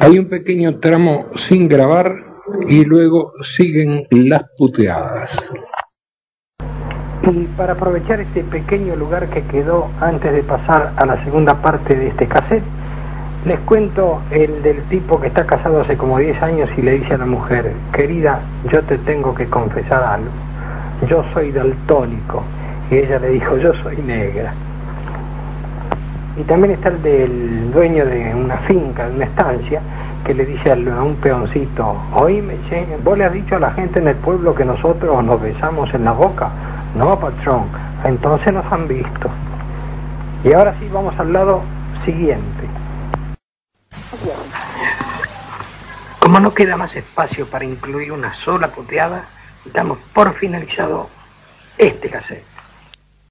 Hay un pequeño tramo sin grabar y luego siguen las puteadas. Y para aprovechar este pequeño lugar que quedó antes de pasar a la segunda parte de este cassette, les cuento el del tipo que está casado hace como 10 años y le dice a la mujer, querida, yo te tengo que confesar algo. Yo soy daltónico. Y ella le dijo, yo soy negra. Y también está el del dueño de una finca, de una estancia, que le dice a un peoncito, oíme, vos le has dicho a la gente en el pueblo que nosotros nos besamos en la boca. No, patrón, entonces nos han visto. Y ahora sí vamos al lado siguiente. Como no queda más espacio para incluir una sola puteada, damos por finalizado este cassette.